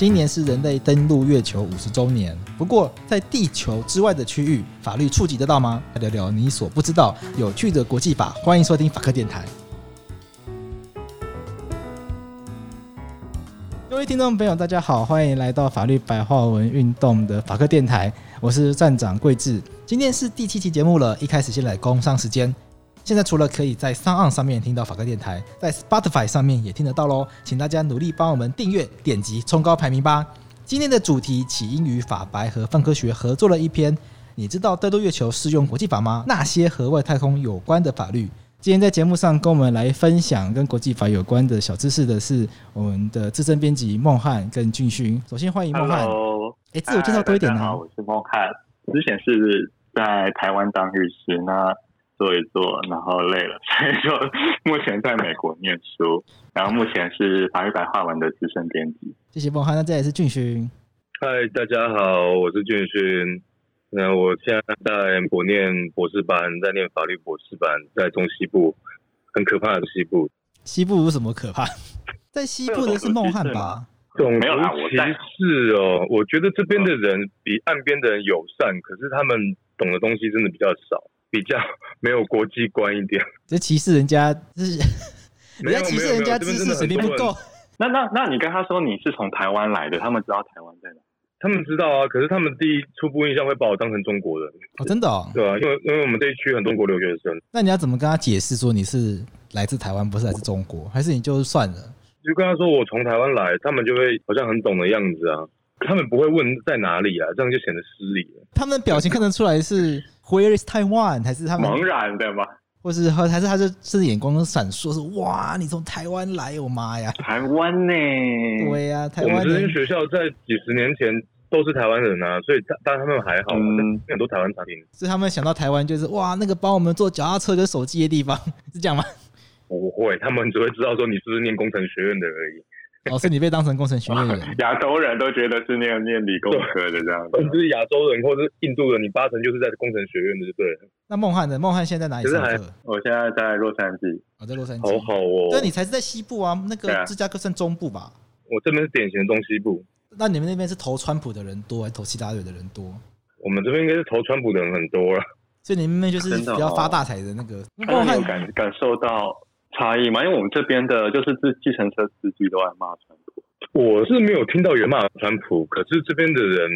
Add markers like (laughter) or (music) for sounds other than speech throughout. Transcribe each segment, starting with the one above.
今年是人类登陆月球五十周年。不过，在地球之外的区域，法律触及得到吗？来聊聊你所不知道有趣的国际法。欢迎收听法科电台。各位听众朋友，大家好，欢迎来到法律白话文运动的法科电台。我是站长贵智。今天是第七期节目了，一开始先来工商时间。现在除了可以在 SoundOn 上面听到法科电台，在 Spotify 上面也听得到喽，请大家努力帮我们订阅、点击、冲高排名吧。今天的主题起因于法白和泛科学合作了一篇，你知道登陆月球适用国际法吗？那些和外太空有关的法律。今天在节目上跟我们来分享跟国际法有关的小知识的是我们的资深编辑孟汉跟俊勋。首先欢迎孟汉。哎、欸，自我介绍多一点呢。好，我是孟汉，之前是在台湾当律师那。做一做，然后累了，(laughs) 所以说目前在美国念书，然后目前是法律白话文的资深编辑。谢谢孟汉，那这也是俊勋。嗨，大家好，我是俊勋。那我现在在美国念博士班，在念法律博士班，在中西部，很可怕的西部。西部有什么可怕？(laughs) 在西部的是孟汉吧？种族歧视哦，我觉得这边的人比岸边的人友善，可是他们懂的东西真的比较少。比较没有国际观一点，(laughs) 这歧视人家，是人家歧视人家知识水平不够。那那那你跟他说你是从台湾来的，他们知道台湾在哪？他们知道啊，可是他们第一初步印象会把我当成中国人。哦，真的哦？对啊，因为因为我们这一区很多中国留学生。那你要怎么跟他解释说你是来自台湾，不是来自中国？还是你就算了？就跟他说我从台湾来，他们就会好像很懂的样子啊。他们不会问在哪里啊，这样就显得失礼了。他们的表情看得出来是 Where is Taiwan？还是他们茫然的吗？或是还是他就甚至眼光都闪烁，是哇，你从台湾来，我妈呀！台湾呢？对呀、啊，台湾。我们学校在几十年前都是台湾人啊，所以当然他们还好，嗯，很多台湾产品。所以他们想到台湾就是哇，那个帮我们做脚踏车跟手机的地方，(laughs) 是这样吗？不会，他们只会知道说你是不是念工程学院的而已。(laughs) 哦，是你被当成工程学院的人，(laughs) 亚洲人都觉得是念念理工科的这样子，就是亚洲人或者是印度人，你八成就是在工程学院的，就对了。那孟汉呢？孟汉现在在哪里上课？我现在在洛杉矶。我、哦、在洛杉矶。好好哦。对，你才是在西部啊，那个芝加哥算中部吧？我这边是典型的中西部。那你们那边是投川普的人多，还是投希拉里的人多？我们这边应该是投川普的人很多了。所以你们那边就是比较发大财的那个。孟汉、哦、感感受到差异嘛？因为我们这边的就是自计程车司机都爱骂川普。我是没有听到有人骂川普，可是这边的人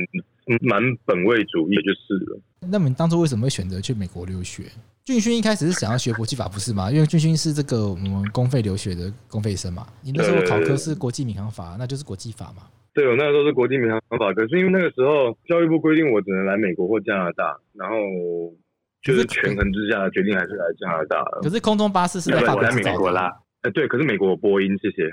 蛮本位主义，就是了。那么你当初为什么会选择去美国留学？俊勋一开始是想要学国际法，不是吗？因为俊勋是这个我们公费留学的公费生嘛。你那时候考科是国际民航法，那就是国际法嘛。对，我那时候是国际民航法，可是因为那个时候教育部规定我只能来美国或加拿大，然后就是权衡之下决定还是来加拿大。可是空中巴士是在法国在美国啦。哎，对，可是美国有波音，谢谢。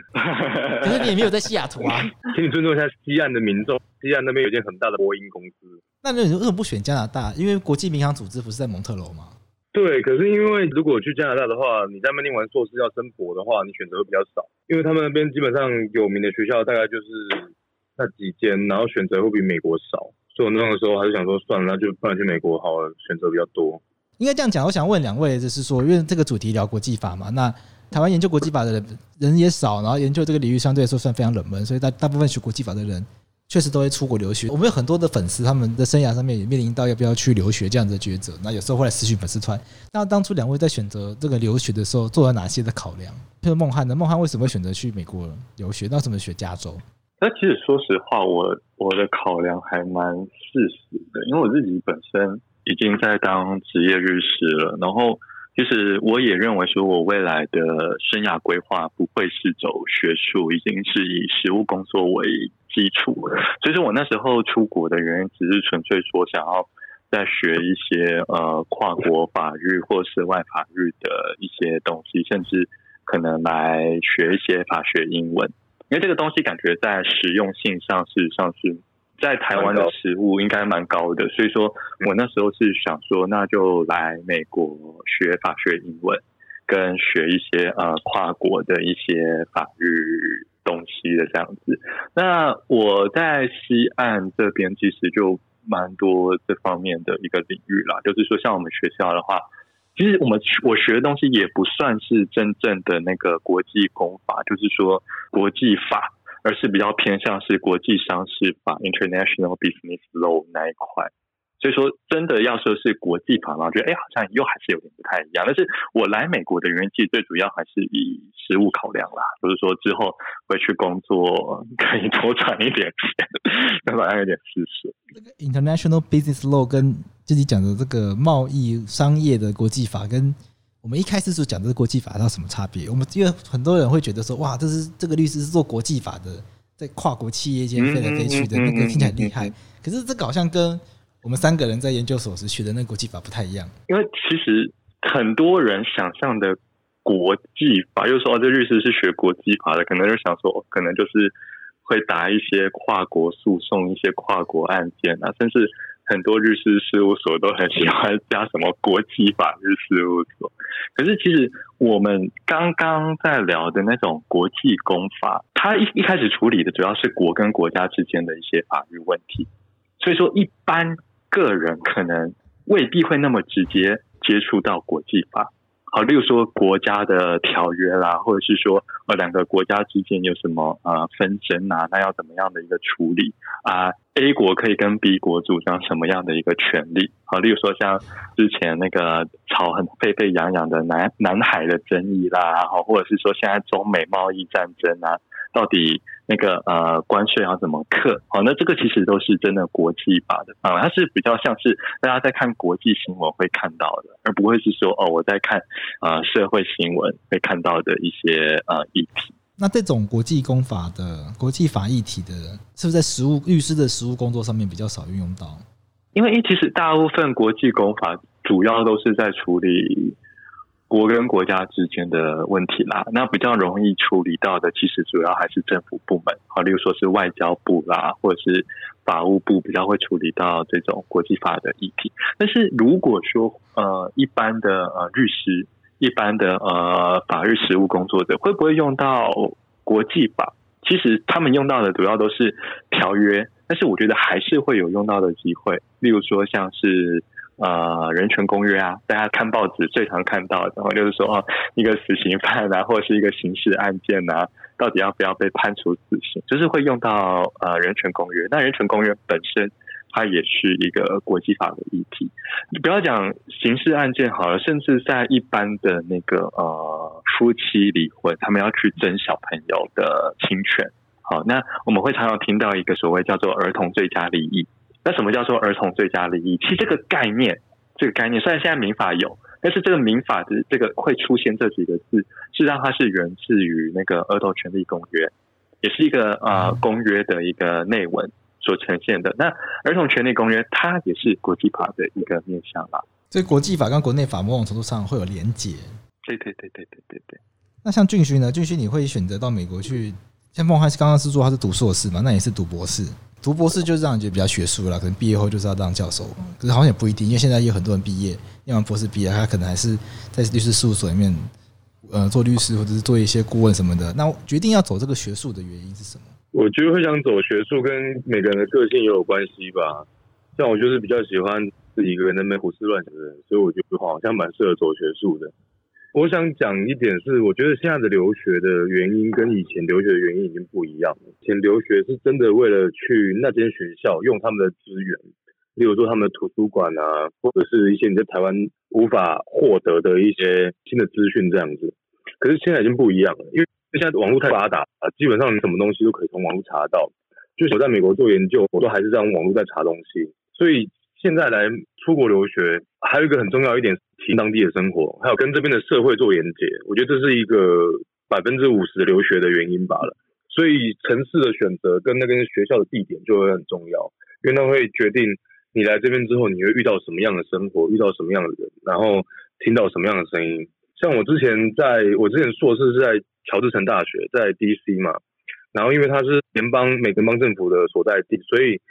可是你也没有在西雅图啊，(laughs) 请你尊重一下西岸的民众。西岸那边有一间很大的波音公司。那你为什么不选加拿大？因为国际民航组织不是在蒙特楼吗？对，可是因为如果去加拿大的话，你在那边念完硕士要升博的话，你选择会比较少。因为他们那边基本上有名的学校大概就是那几间，然后选择会比美国少。所以我那个时候还是想说，算了，那就不然去美国好了，选择比较多。应该这样讲，我想问两位，就是说，因为这个主题聊国际法嘛，那。台湾研究国际法的人人也少，然后研究这个领域相对来说算非常冷门，所以大大部分学国际法的人确实都会出国留学。我们有很多的粉丝，他们的生涯上面也面临到要不要去留学这样的抉择。那有时候会来私讯粉丝团。那当初两位在选择这个留学的时候，做了哪些的考量？譬如孟汉呢？孟汉为什么会选择去美国留学？那为什么选加州？那其实说实话，我我的考量还蛮事实的，因为我自己本身已经在当职业律师了，然后。其实我也认为说，我未来的生涯规划不会是走学术，已经是以实务工作为基础。所以说我那时候出国的原因，只是纯粹说想要再学一些呃跨国法律或是外法律的一些东西，甚至可能来学一些法学英文，因为这个东西感觉在实用性上，事实上是。在台湾的食物应该蛮高的，所以说我那时候是想说，那就来美国学法学英文，跟学一些呃跨国的一些法律东西的这样子。那我在西岸这边其实就蛮多这方面的一个领域啦，就是说像我们学校的话，其实我们我学的东西也不算是真正的那个国际公法，就是说国际法。而是比较偏向是国际商事法 （International Business Law） 那一块。所以说，真的要说是国际法嘛，我觉得哎，好像又还是有点不太一样。但是我来美国的原因，其实最主要还是以实务考量啦，就是说之后回去工作可以多赚一点钱，那好像有点事实。这个 International Business Law 跟自己讲的这个贸易商业的国际法，跟我们一开始所讲的国际法，它有什么差别？我们因为很多人会觉得说，哇，这是这个律师是做国际法的，在跨国企业间飞来飞去的，那个听起来很厉害。可是这个好像跟我们三个人在研究所时学的那个国际法不太一样，因为其实很多人想象的国际法，又说这律师是学国际法的，可能就想说，可能就是会打一些跨国诉讼、一些跨国案件啊，甚至很多律师事务所都很喜欢加什么国际法律事务所。可是其实我们刚刚在聊的那种国际公法，它一一开始处理的主要是国跟国家之间的一些法律问题，所以说一般。个人可能未必会那么直接接触到国际法，好，例如说国家的条约啦，或者是说呃两个国家之间有什么呃纷争啊，那要怎么样的一个处理啊？A 国可以跟 B 国主张什么样的一个权利？好，例如说像之前那个吵很沸沸扬扬的南南海的争议啦，好，或者是说现在中美贸易战争啊。到底那个呃关税要怎么课？好，那这个其实都是真的国际法的啊，它是比较像是大家在看国际新闻会看到的，而不会是说哦我在看呃社会新闻会看到的一些呃议题。那这种国际公法的国际法议题的，是不是在实务律师的实务工作上面比较少运用到？因为其实大部分国际公法主要都是在处理。国跟国家之间的问题啦，那比较容易处理到的，其实主要还是政府部门啊，例如说是外交部啦，或者是法务部比较会处理到这种国际法的议题。但是如果说呃一般的呃律师、一般的呃法律实务工作者，会不会用到国际法？其实他们用到的主要都是条约，但是我觉得还是会有用到的机会，例如说像是。呃，人权公约啊，大家看报纸最常看到，然后就是说，哦，一个死刑犯啊，或者是一个刑事案件啊，到底要不要被判处死刑，就是会用到呃人权公约。那人权公约本身，它也是一个国际法的议题。你不要讲刑事案件好了，甚至在一般的那个呃夫妻离婚，他们要去争小朋友的侵权，好，那我们会常常听到一个所谓叫做儿童最佳利益。那什么叫做儿童最佳利益？其实这个概念，这个概念虽然现在民法有，但是这个民法的这个会出现这几个字，实际上它是源自于那个儿童权利公约，也是一个呃公约的一个内文所呈现的。那儿童权利公约它也是国际法的一个面向啦。所以国际法跟国内法某种程度上会有连结。对对对对对对对。那像俊勋呢？俊勋你会选择到美国去？像孟汉是刚刚是说他是读硕士嘛？那也是读博士。读博士就是让人觉得比较学术了，可能毕业后就是要当教授。可是好像也不一定，因为现在有很多人毕业，念完博士毕业，他可能还是在律师事务所里面，呃，做律师或者是做一些顾问什么的。那决定要走这个学术的原因是什么？我觉得会想走学术，跟每个人的个性也有关系吧。像我就是比较喜欢自己一个人在那边胡思乱想的人，所以我觉得好像蛮适合走学术的。我想讲一点是，我觉得现在的留学的原因跟以前留学的原因已经不一样。以前留学是真的为了去那间学校用他们的资源，例如说他们的图书馆啊，或者是一些你在台湾无法获得的一些新的资讯这样子。可是现在已经不一样了，因为现在网络太发达啊，基本上你什么东西都可以从网络查到。就是我在美国做研究，我都还是在用网络在查东西，所以。现在来出国留学，还有一个很重要一点，体验当地的生活，还有跟这边的社会做连接。我觉得这是一个百分之五十留学的原因罢了。所以城市的选择跟那个学校的地点就会很重要，因为它会决定你来这边之后你会遇到什么样的生活，遇到什么样的人，然后听到什么样的声音。像我之前在我之前硕士是在乔治城大学，在 DC 嘛，然后因为它是联邦美联邦政府的所在地，所以。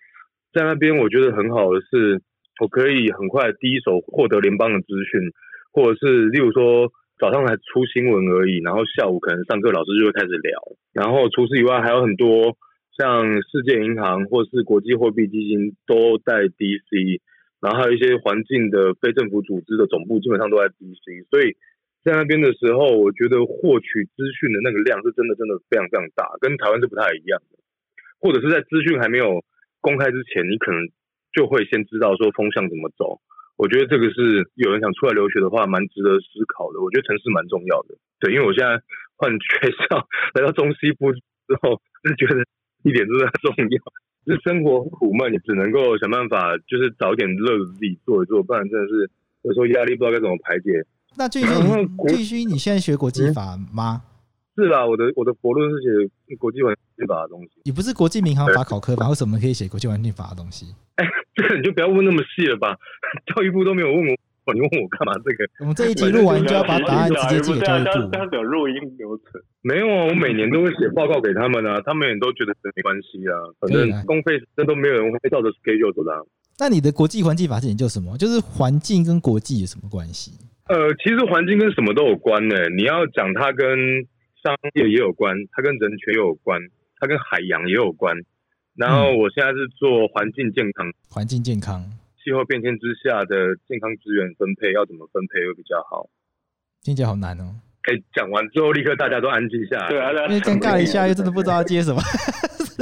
在那边，我觉得很好的是，我可以很快第一手获得联邦的资讯，或者是例如说早上还出新闻而已，然后下午可能上课老师就会开始聊。然后除此以外，还有很多像世界银行或是国际货币基金都在 DC，然后还有一些环境的非政府组织的总部基本上都在 DC，所以在那边的时候，我觉得获取资讯的那个量是真的真的非常非常大，跟台湾是不太一样的。或者是在资讯还没有公开之前，你可能就会先知道说风向怎么走。我觉得这个是有人想出来留学的话，蛮值得思考的。我觉得城市蛮重要的，对，因为我现在换学校来到中西部之后，就觉得一点都很重要。就是生活苦闷，你只能够想办法，就是找点乐子自己做一做，不然真的是有时候压力不知道该怎么排解。那继续，继续，你现在学国际法吗？是啦，我的我的博论是写国际环境法的东西。你不是国际民航法考科吗？为什么可以写国际环境法的东西？哎、欸，这个你就不要问那么细了吧？教育部都没有问我，你问我干嘛？这个我们这一集录完就要把答案直接寄给教育部。有录音流程？没有啊，我每年都会写报告给他们啊，他们也都觉得没关系啊，反正公费这都没有人会照着 schedule 走的。那你的国际环境法是研究什么？就是环境跟国际有什么关系？呃，其实环境跟什么都有关呢、欸。你要讲它跟商业也有关，它跟人权也有关，它跟海洋也有关。然后我现在是做环境健康，环境健康，气候变迁之下的健康资源分配要怎么分配会比较好？听起来好难哦。哎，讲完之后立刻大家都安静下来，对啊，因为尴尬一下，又真的不知道接什么，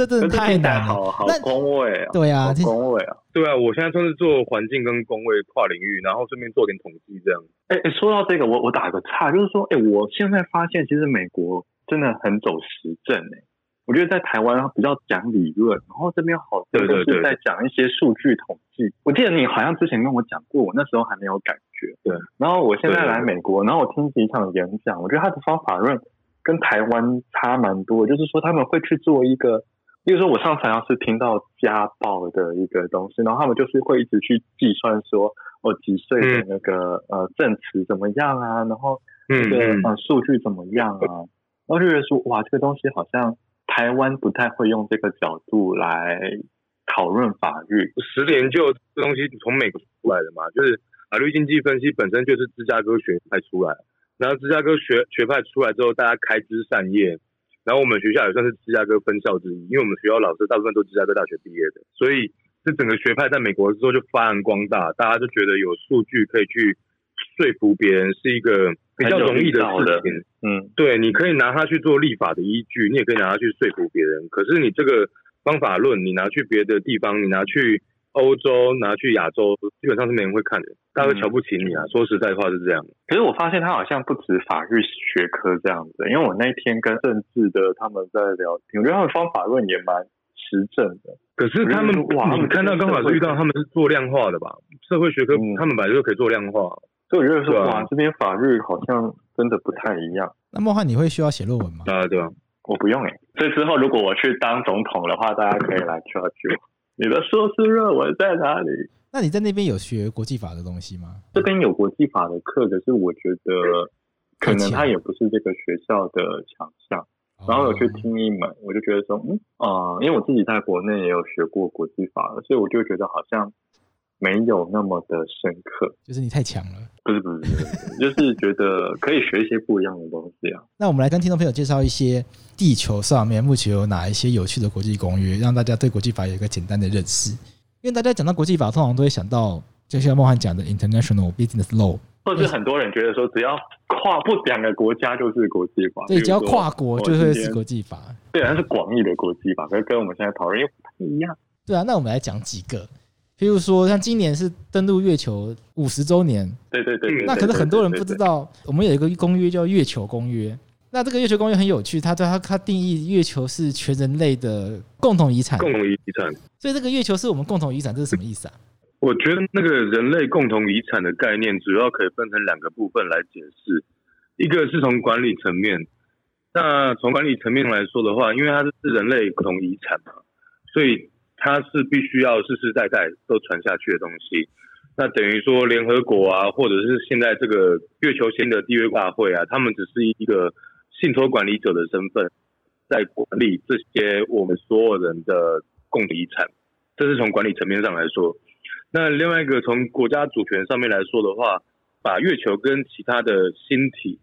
这真的太难了。好好工位啊，对啊，工位啊，对啊，我现在算是做环境跟工位跨领域，然后顺便做点统计这样。哎哎，说到这个，我我打个岔，就是说，哎，我现在发现其实美国真的很走实证哎。我觉得在台湾比较讲理论，然后这边好多都是在讲一些数据统计。我记得你好像之前跟我讲过，我那时候还没有感觉。对。然后我现在来美国，然后我听几场演讲，我觉得他的方法论跟台湾差蛮多。就是说他们会去做一个，比如说我上次好像是听到家暴的一个东西，然后他们就是会一直去计算说，我几岁的那个、嗯、呃证词怎么样啊，然后这个呃数据怎么样啊，然后就觉得说哇，这个东西好像。台湾不太会用这个角度来讨论法律。十年就这东西从美国出来的嘛，就是法律经济分析本身就是芝加哥学派出来，然后芝加哥学学派出来之后，大家开枝散叶，然后我们学校也算是芝加哥分校之一，因为我们学校老师大部分都是芝加哥大学毕业的，所以这整个学派在美国之后就发扬光大，大家就觉得有数据可以去说服别人是一个比较容易的事情。嗯，对，你可以拿它去做立法的依据，你也可以拿它去说服别人。可是你这个方法论，你拿去别的地方，你拿去欧洲，拿去亚洲，基本上是没人会看的，大家会瞧不起你啊。嗯、说实在话是这样。可是我发现他好像不止法律学科这样子，因为我那一天跟政治的他们在聊天，我觉得他们方法论也蛮实证的。可是他们哇，你看到刚好是遇到他们是做量化的吧？社会学科、嗯、他们本来就可以做量化。所以我觉得说，哇，这边法律好像真的不太一样。那莫汉，你会需要写论文吗？啊，对啊，我不用诶。所以之后如果我去当总统的话，大家可以来 judge 我。你的硕士论文在哪里？那你在那边有学国际法的东西吗？这边有国际法的课，可是我觉得可能它也不是这个学校的强项。然后有去听一门，我就觉得说，嗯啊、呃，因为我自己在国内也有学过国际法，所以我就觉得好像。没有那么的深刻，就是你太强了。不是不是不是，就是觉得可以学一些不一样的东西啊。那我们来跟听众朋友介绍一些地球上面目前有哪一些有趣的国际公约，让大家对国际法有一个简单的认识。因为大家讲到国际法，通常都会想到，就像孟汉讲的 International Business Law，或者是很多人觉得说，只要跨不两个国家就是国际法，对，只要跨国就会是国际法。对，它是广义的国际法，可是跟我们现在讨论又不太一样。对啊，那我们来讲几个。譬如说，像今年是登陆月球五十周年，对对对，那可是很多人不知道，我们有一个公约叫《月球公约》。那这个月球公约很有趣，它对它它定义月球是全人类的共同遗产。共同遗产。所以这个月球是我们共同遗产，这是什么意思啊？我觉得那个人类共同遗产的概念，主要可以分成两个部分来解释。一个是从管理层面，那从管理层面来说的话，因为它是人类共同遗产嘛，所以。它是必须要世世代代都传下去的东西，那等于说联合国啊，或者是现在这个月球间的缔约大会啊，他们只是一个信托管理者的身份，在管理这些我们所有人的共同遗产，这是从管理层面上来说。那另外一个从国家主权上面来说的话，把月球跟其他的星体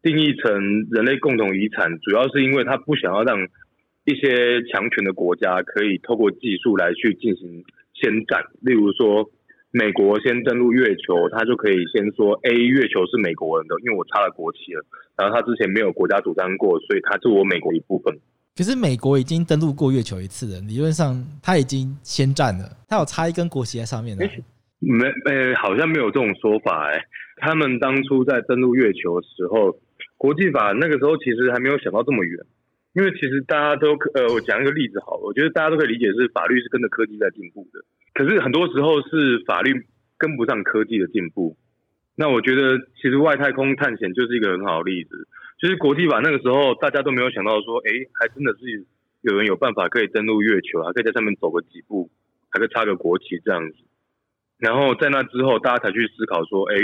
定义成人类共同遗产，主要是因为他不想要让。一些强权的国家可以透过技术来去进行先占，例如说美国先登陆月球，他就可以先说 A 月球是美国人的，因为我插了国旗了。然后他之前没有国家主张过，所以他是我美国一部分。可是美国已经登陆过月球一次了，理论上他已经先占了，他有插一根国旗在上面的。没，呃，好像没有这种说法哎。他们当初在登陆月球的时候，国际法那个时候其实还没有想到这么远，因为其实大家都呃，我讲一个例子好了，我觉得大家都可以理解是法律是跟着科技在进步的。可是很多时候是法律跟不上科技的进步。那我觉得其实外太空探险就是一个很好的例子。就是国际法那个时候大家都没有想到说，哎，还真的是有人有办法可以登陆月球，还可以在上面走个几步，还可以插个国旗这样子。然后在那之后，大家才去思考说，哎，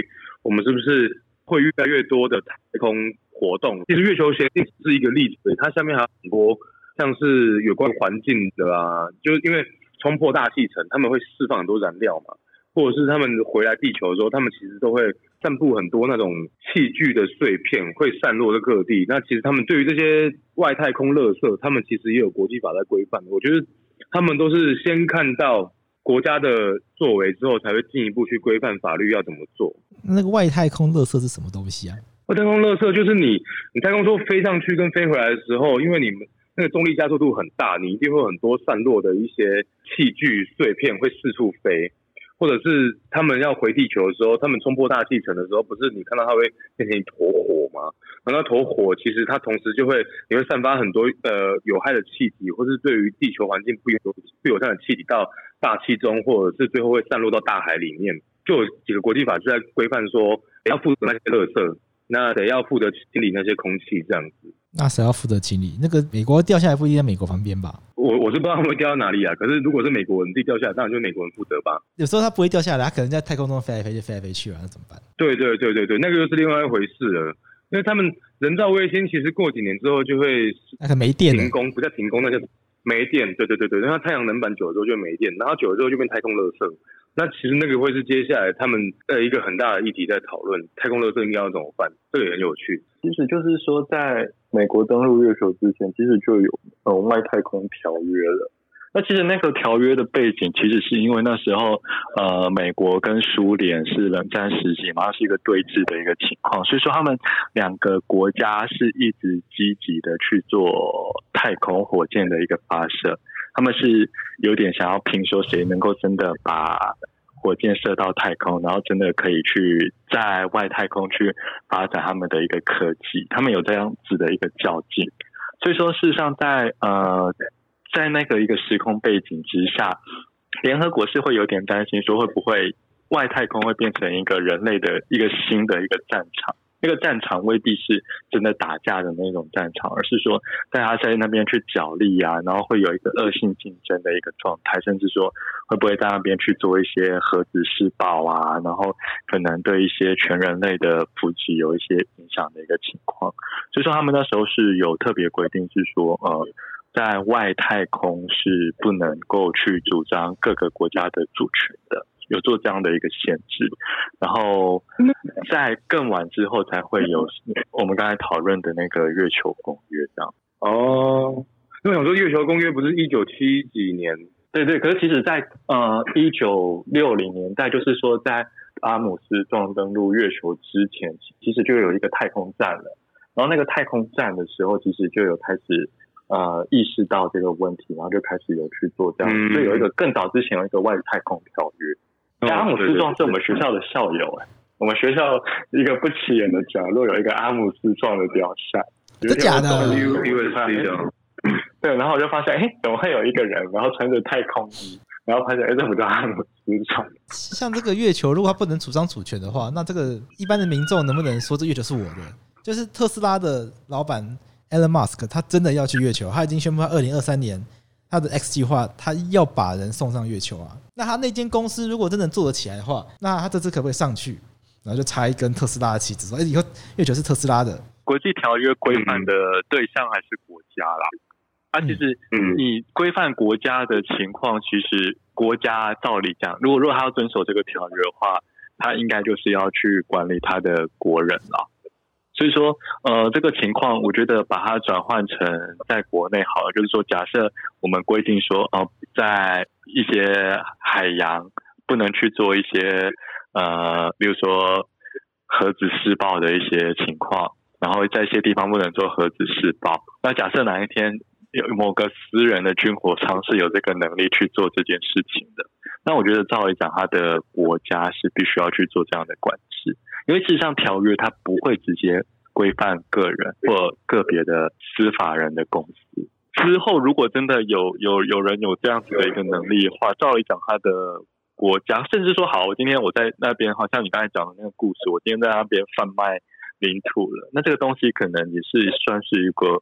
我们是不是会越来越多的太空活动？其实月球协定是一个例子，它下面还有很多像是有关环境的啊，就是因为。冲破大气层，他们会释放很多燃料嘛，或者是他们回来地球的时候，他们其实都会散布很多那种器具的碎片，会散落在各地。那其实他们对于这些外太空垃圾，他们其实也有国际法在规范。我觉得他们都是先看到国家的作为之后，才会进一步去规范法律要怎么做。那个外太空垃圾是什么东西啊？太空垃圾就是你你太空梭飞上去跟飞回来的时候，因为你们。那个重力加速度很大，你一定会有很多散落的一些器具碎片会四处飞，或者是他们要回地球的时候，他们冲破大气层的时候，不是你看到它会变成一坨火吗？然后那坨火其实它同时就会，你会散发很多呃有害的气体，或是对于地球环境不友不友善的气体到大气中，或者是最后会散落到大海里面。就有几个国际法是在规范说，要负责那些垃圾，那得要负责清理那些空气这样子。那谁要负责清理？那个美国掉下来不一定在美国旁边吧？我我是不知道他们会掉到哪里啊。可是如果是美国人自己掉下来，当然就是美国人负责吧。有时候它不会掉下来，它可能在太空中飞来飞去，飞来飞去啊，那怎么办？对对对对对，那个又是另外一回事了。因为他们人造卫星其实过几年之后就会那个没电停工，不叫停工，那叫没电。对对对对，然后太阳能板久了之后就没电，然后久了之后就变太空垃圾。那其实那个会是接下来他们的一个很大的议题在讨论，太空垃圾应该要怎么办？这个也很有趣。其实就是说在。美国登陆月球之前，其实就有呃外太空条约了。那其实那个条约的背景，其实是因为那时候呃美国跟苏联是冷战时期嘛，是一个对峙的一个情况，所以说他们两个国家是一直积极的去做太空火箭的一个发射，他们是有点想要拼说谁能够真的把。火箭射到太空，然后真的可以去在外太空去发展他们的一个科技，他们有这样子的一个较劲。所以说，事实上在呃，在那个一个时空背景之下，联合国是会有点担心，说会不会外太空会变成一个人类的一个新的一个战场。那个战场未必是真的打架的那种战场，而是说大家在那边去角力啊，然后会有一个恶性竞争的一个状态，甚至说会不会在那边去做一些核子试爆啊，然后可能对一些全人类的普及有一些影响的一个情况。所以说他们那时候是有特别规定，是说呃，在外太空是不能够去主张各个国家的主权的。有做这样的一个限制，然后在更晚之后才会有我们刚才讨论的那个月球公约这样。哦，因为我想说月球公约不是一九七几年？对对，可是其实在呃一九六零年代，就是说在阿姆斯壮登陆月球之前，其实就有一个太空站了。然后那个太空站的时候，其实就有开始呃意识到这个问题，然后就开始有去做这样。嗯、所以有一个更早之前有一个外太空条约。阿姆斯壮是我们学校的校友哎，我们学校一个不起眼的角落有一个阿姆斯壮的雕像，真的假的？(laughs) 对，然后我就发现，哎，怎么会有一个人，然后穿着太空衣，然后发现，哎，这不叫阿姆斯壮？像这个月球，如果他不能主张主权的话，那这个一般的民众能不能说这月球是我的？就是特斯拉的老板 Elon Musk，他真的要去月球，他已经宣布他二零二三年。他的 X 计划，他要把人送上月球啊！那他那间公司如果真的做得起来的话，那他这次可不可以上去？然后就插一根特斯拉的旗子，说：“哎，以后月球是特斯拉的。”国际条约规范的对象还是国家啦。啊，其实你规范国家的情况，其实国家照理讲，如果如果他要遵守这个条约的话，他应该就是要去管理他的国人了。所以说，呃，这个情况，我觉得把它转换成在国内好了。就是说，假设我们规定说，呃，在一些海洋不能去做一些呃，比如说核子试爆的一些情况，然后在一些地方不能做核子试爆。那假设哪一天有某个私人的军火商是有这个能力去做这件事情的，那我觉得照理讲，他的国家是必须要去做这样的管制，因为事实上条约它不会直接规范个人或个别的司法人的公司。之后，如果真的有有有人有这样子的一个能力的话，照理讲，他的国家甚至说，好，我今天我在那边，好像你刚才讲的那个故事，我今天在那边贩卖领土了，那这个东西可能也是算是一个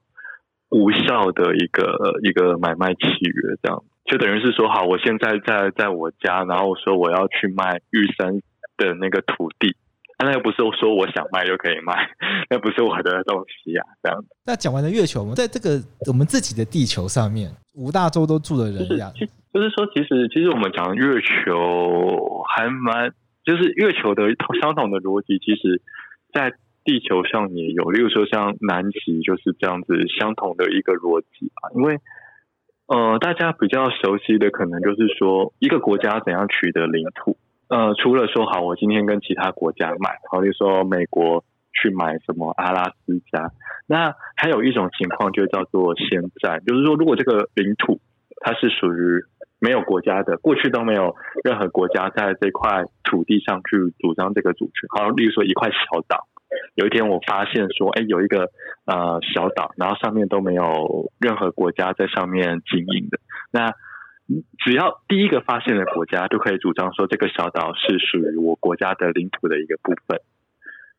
无效的一个一个买卖契约，这样就等于是说，好，我现在在在我家，然后我说我要去卖玉山的那个土地。那又不是说我想卖就可以卖，那不是我的东西啊，这样。那讲完了月球，我们在这个我们自己的地球上面，五大洲都住的人一样，就是，就是说，其实其实我们讲月球还蛮，就是月球的相同的逻辑，其实，在地球上也有。例如说，像南极就是这样子相同的一个逻辑啊。因为呃，大家比较熟悉的可能就是说，一个国家怎样取得领土。呃，除了说好，我今天跟其他国家买，好比说美国去买什么阿拉斯加，那还有一种情况就叫做先占，就是说如果这个领土它是属于没有国家的，过去都没有任何国家在这块土地上去主张这个主权，好，例如说一块小岛，有一天我发现说，哎，有一个呃小岛，然后上面都没有任何国家在上面经营的，那。只要第一个发现的国家就可以主张说，这个小岛是属于我国家的领土的一个部分。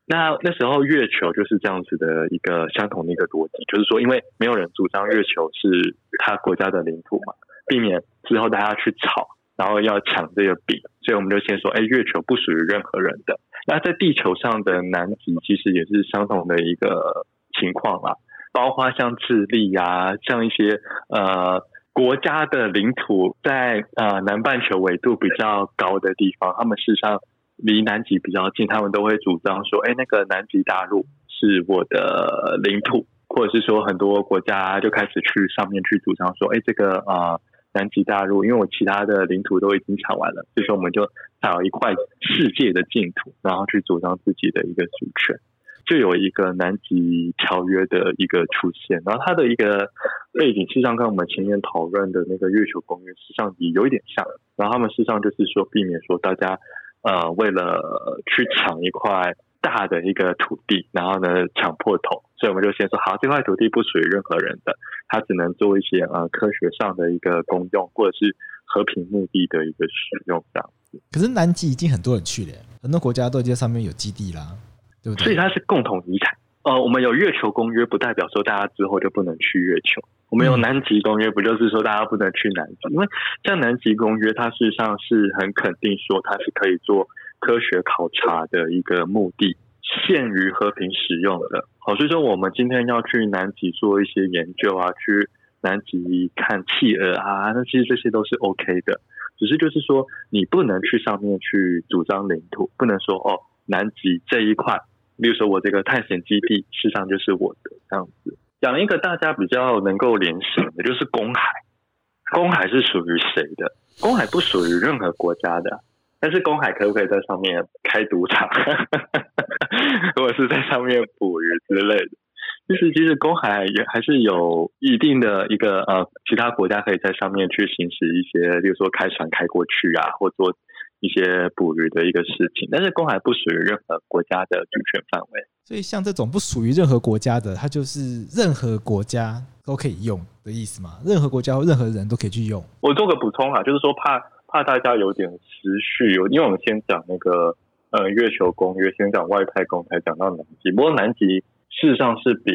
那那时候月球就是这样子的一个相同的一个逻辑，就是说，因为没有人主张月球是他国家的领土嘛，避免之后大家去吵，然后要抢这个饼，所以我们就先说，哎，月球不属于任何人的。那在地球上的南极其实也是相同的一个情况啊，包括像智利啊，像一些呃。国家的领土在呃南半球纬度比较高的地方，他们事实上离南极比较近，他们都会主张说，哎，那个南极大陆是我的领土，或者是说很多国家就开始去上面去主张说，哎，这个呃南极大陆，因为我其他的领土都已经抢完了，所以说我们就找一块世界的净土，然后去主张自己的一个主权。就有一个南极条约的一个出现，然后它的一个背景，实际上跟我们前面讨论的那个月球公约实际上也有一点像。然后他们实际上就是说，避免说大家呃为了去抢一块大的一个土地，然后呢抢破头，所以我们就先说好，这块土地不属于任何人的，它只能做一些呃科学上的一个公用，或者是和平目的的一个使用这样子。可是南极已经很多人去了，很多国家都已经在上面有基地啦。对对，所以它是共同遗产。呃，我们有月球公约，不代表说大家之后就不能去月球。我们有南极公约，不就是说大家不能去南极？因为像南极公约，它事实上是很肯定说它是可以做科学考察的一个目的，限于和平使用的。好，所以说我们今天要去南极做一些研究啊，去南极看企鹅啊，那其实这些都是 OK 的。只是就是说，你不能去上面去主张领土，不能说哦。南极这一块，比如说我这个探险基地，事实上就是我的这样子。讲一个大家比较能够联想的，就是公海。公海是属于谁的？公海不属于任何国家的。但是公海可不可以在上面开赌场，(laughs) 或者是在上面捕鱼之类的？就是其实公海也还是有一定的一个呃，其他国家可以在上面去行使一些，比如说开船开过去啊，或做。一些捕鱼的一个事情，但是公海不属于任何国家的主权范围，所以像这种不属于任何国家的，它就是任何国家都可以用的意思嘛？任何国家或任何人都可以去用。我做个补充啊，就是说怕怕大家有点思绪，因为我们先讲那个呃月球公约，先讲外太空，才讲到南极。不过南极事实上是比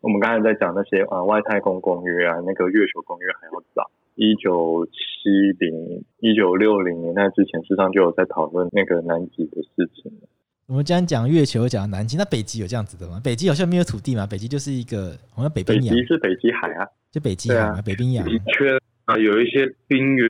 我们刚才在讲那些啊、呃、外太空公约啊那个月球公约还要早。一九七零、一九六零年代之前，事实上就有在讨论那个南极的事情。我们刚刚讲月球，讲南极，那北极有这样子的吗？北极好像没有土地嘛，北极就是一个好像北冰洋。北极是北极海啊，就北极海、啊、北冰洋。的确啊，有一些冰原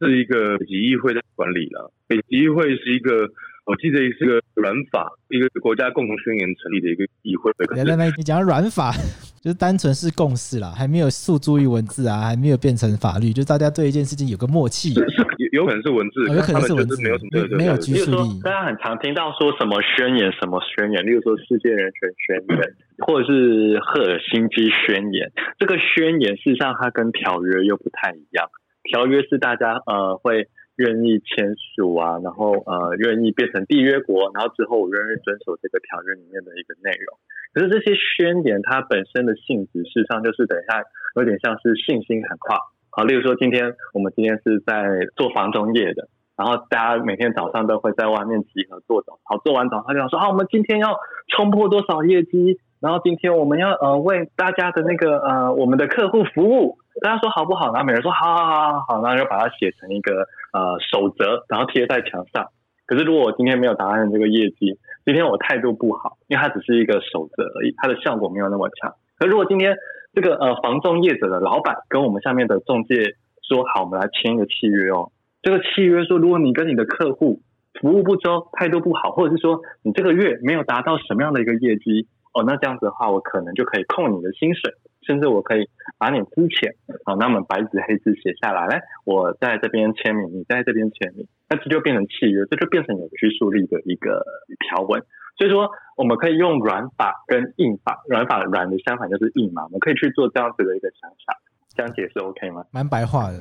是一个北极议会的管理了。北极议会是一个。我记得是一个软法，一个国家共同宣言成立的一个议会。来来来，你讲软法，(laughs) 就是单纯是共识啦，还没有诉诸于文字啊，还没有变成法律，就大家对一件事情有个默契。是是，有可能是文字，哦、有可能是文字，没有什么特没有拘束力。大家很常听到说什么宣言，什么宣言，例如说世界人权宣言，(laughs) 或者是赫尔辛基宣言。这个宣言事实上它跟条约又不太一样，条约是大家呃会。愿意签署啊，然后呃，愿意变成缔约国，然后之后我愿意遵守这个条约里面的一个内容。可是这些宣言它本身的性质，事实上就是等一下有点像是信心喊话。好，例如说今天我们今天是在做房中业的，然后大家每天早上都会在外面集合做早操，做完早操就想说，好，我们今天要冲破多少业绩，然后今天我们要呃为大家的那个呃我们的客户服务。大家说好不好？然后每人说好，好，好，好，好，然后就把它写成一个呃守则，然后贴在墙上。可是如果我今天没有达成这个业绩，今天我态度不好，因为它只是一个守则而已，它的效果没有那么强。可如果今天这个呃房仲业者的老板跟我们下面的中介说好，我们来签一个契约哦。这个契约说，如果你跟你的客户服务不周、态度不好，或者是说你这个月没有达到什么样的一个业绩哦，那这样子的话，我可能就可以扣你的薪水。甚至我可以把你资遣，好，那么白纸黑字写下来，来，我在这边签名，你在这边签名，那这就变成契约，这就变成有拘束力的一个条文。所以说，我们可以用软法跟硬法，软法软的相反就是硬嘛，我们可以去做这样子的一个想法，这样解释 OK 吗？蛮白话的。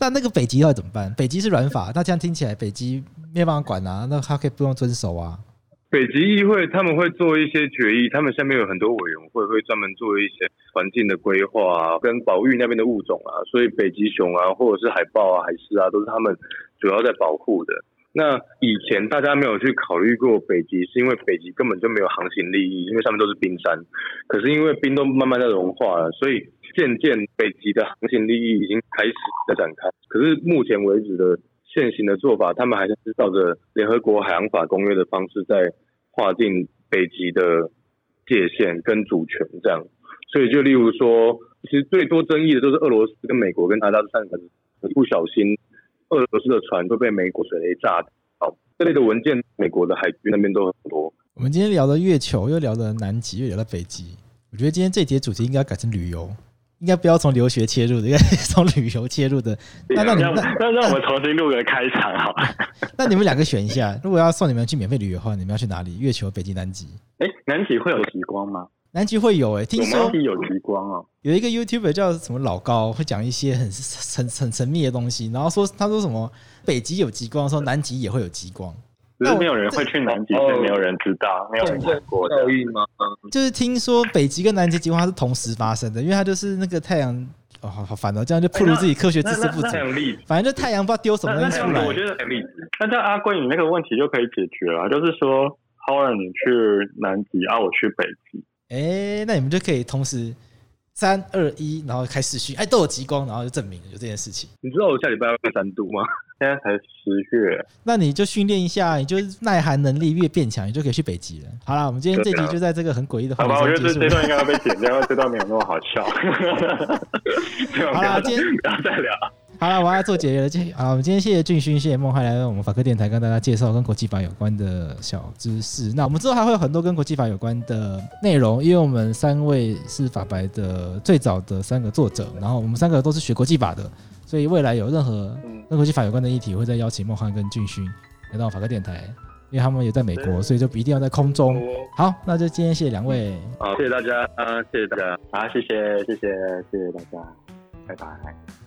那那个北极要怎么办？北极是软法，那这样听起来北极没有办法管啊，那他可以不用遵守啊。北极议会他们会做一些决议，他们下面有很多委员会，会专门做一些环境的规划啊，跟保育那边的物种啊，所以北极熊啊，或者是海豹啊、海狮啊，都是他们主要在保护的。那以前大家没有去考虑过北极，是因为北极根本就没有航行利益，因为上面都是冰山。可是因为冰都慢慢在融化了，所以渐渐北极的航行利益已经开始在展开。可是目前为止的现行的做法，他们还是照着联合国海洋法公约的方式在。划定北极的界限跟主权，这样，所以就例如说，其实最多争议的都是俄罗斯跟美国跟加拿大这三个，一不小心，俄罗斯的船都被美国水雷炸。好，这类的文件，美国的海军那边都很多。我们今天聊的月球，又聊的南极，又聊到北极，我觉得今天这节主题应该改成旅游。应该不要从留学切入的，应 (laughs) 该从旅游切入的。那那你们那那让我们重新录个开场好了。那你们两个选一下，如果要送你们去免费旅游的话，你们要去哪里？月球、北极、南极？哎，南极会有极光吗？南极会有哎、欸，听说有极光哦。有一个 YouTuber 叫什么老高，会讲一些很很很神秘的东西，然后说他说什么北极有极光，说南极也会有极光。只是没有人会去南极，所以没有人知道，没有人见过的。就是听说北极跟南极极光它是同时发生的，因为它就是那个太阳。哦，好好烦哦，这样就暴露自己科学知识不足。反正就太阳不知道丢什么东西出来。我觉得很例子。那这样阿贵，你那个问题就可以解决了，就是说，Howard 你去南极，啊，我去北极。哎，那你们就可以同时三二一，然后开视讯，哎，都有极光，然后就证明有这件事情。你知道我下礼拜要去三度吗？现在才十月，那你就训练一下，你就耐寒能力越变强，你就可以去北极了。好了，我们今天这集就在这个很诡异的话题上结束。好吧，我觉得这段应该要被剪掉，这段没有那么好笑。(laughs) (laughs) 好了，今天不要再聊。好了，我要做结了。好，我们今天谢谢俊勋，谢谢梦涵来到我们法科电台，跟大家介绍跟国际法有关的小知识。那我们之后还会有很多跟国际法有关的内容，因为我们三位是法白的最早的三个作者，然后我们三个都是学国际法的。所以未来有任何跟国际法有关的议题，会再邀请孟汉跟俊勋来到法科电台，因为他们也在美国，所以就不一定要在空中。好，那就今天谢谢两位，好，谢谢大家，啊，谢谢大家，好，谢谢，谢谢，谢谢大家，拜拜。